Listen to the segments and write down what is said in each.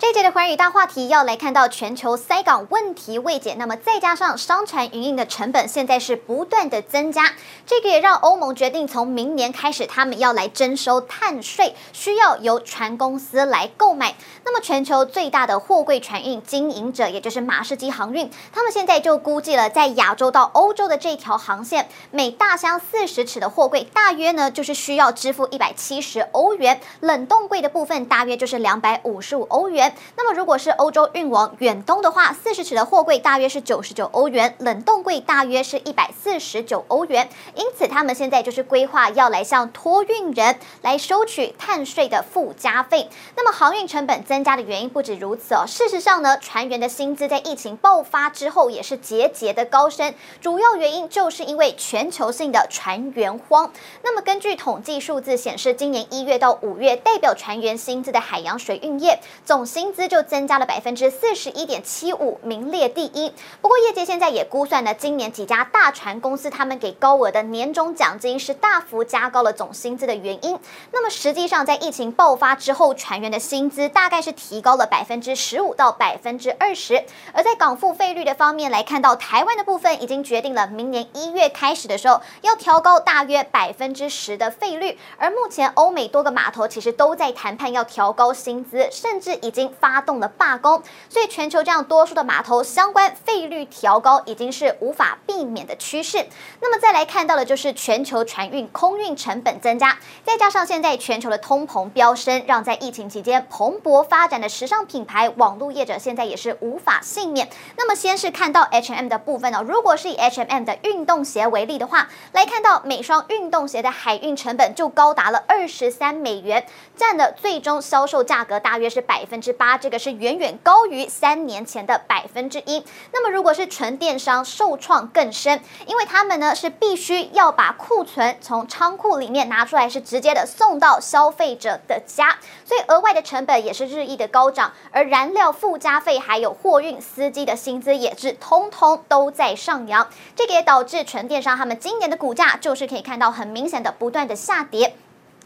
这届的寰宇大话题要来看到全球塞港问题未解，那么再加上商船营运的成本现在是不断的增加，这个也让欧盟决定从明年开始，他们要来征收碳税，需要由船公司来购买。那么全球最大的货柜船运经营者，也就是马士基航运，他们现在就估计了，在亚洲到欧洲的这条航线，每大箱四十尺的货柜大约呢就是需要支付一百七十欧元，冷冻柜的部分大约就是两百五十五欧元。那么，如果是欧洲运往远东的话，四十尺的货柜大约是九十九欧元，冷冻柜大约是一百四十九欧元。因此，他们现在就是规划要来向托运人来收取碳税的附加费。那么，航运成本增加的原因不止如此哦。事实上呢，船员的薪资在疫情爆发之后也是节节的高升，主要原因就是因为全球性的船员荒。那么，根据统计数字显示，今年一月到五月，代表船员薪资的海洋水运业总薪资就增加了百分之四十一点七五，名列第一。不过，业界现在也估算了今年几家大船公司他们给高额的年终奖金是大幅加高了总薪资的原因。那么，实际上在疫情爆发之后，船员的薪资大概是提高了百分之十五到百分之二十。而在港付费率的方面来看到，台湾的部分已经决定了明年一月开始的时候要调高大约百分之十的费率。而目前欧美多个码头其实都在谈判要调高薪资，甚至已经发。动了罢工，所以全球这样多数的码头相关费率调高已经是无法避免的趋势。那么再来看到的就是全球船运空运成本增加，再加上现在全球的通膨飙升，让在疫情期间蓬勃发展的时尚品牌网络业者现在也是无法幸免。那么先是看到 H&M 的部分哦，如果是以 H&M 的运动鞋为例的话，来看到每双运动鞋的海运成本就高达了二十三美元，占的最终销售价格大约是百分之八，这个。是远远高于三年前的百分之一。那么，如果是纯电商，受创更深，因为他们呢是必须要把库存从仓库里面拿出来，是直接的送到消费者的家，所以额外的成本也是日益的高涨。而燃料附加费还有货运司机的薪资也是通通都在上扬。这个也导致纯电商他们今年的股价就是可以看到很明显的不断的下跌。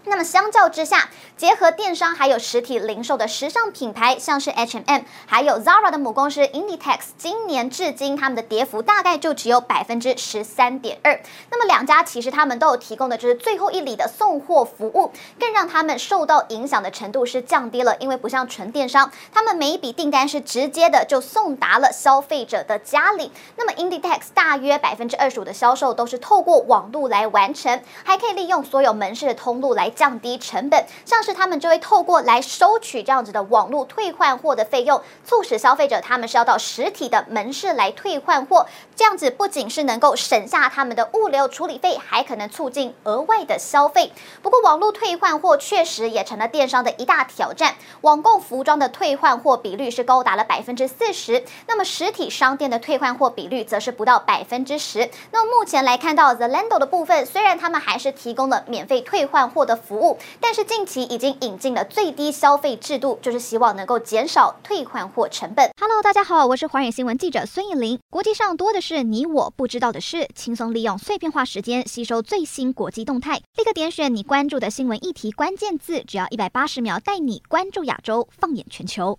那么相较之下，结合电商还有实体零售的时尚品牌，像是 H&M，还有 Zara 的母公司 Inditex，今年至今他们的跌幅大概就只有百分之十三点二。那么两家其实他们都有提供的就是最后一里的送货服务，更让他们受到影响的程度是降低了，因为不像纯电商，他们每一笔订单是直接的就送达了消费者的家里。那么 Inditex 大约百分之二十五的销售都是透过网络来完成，还可以利用所有门市的通路来。降低成本，像是他们就会透过来收取这样子的网络退换货的费用，促使消费者他们是要到实体的门市来退换货，这样子不仅是能够省下他们的物流处理费，还可能促进额外的消费。不过，网络退换货确实也成了电商的一大挑战。网购服装的退换货比率是高达了百分之四十，那么实体商店的退换货比率则是不到百分之十。那么目前来看到 Zalando 的部分，虽然他们还是提供了免费退换货的。服务，但是近期已经引进了最低消费制度，就是希望能够减少退换货成本。Hello，大家好，我是华远新闻记者孙艺林。国际上多的是你我不知道的事，轻松利用碎片化时间吸收最新国际动态，立刻点选你关注的新闻议题关键字，只要一百八十秒带你关注亚洲，放眼全球。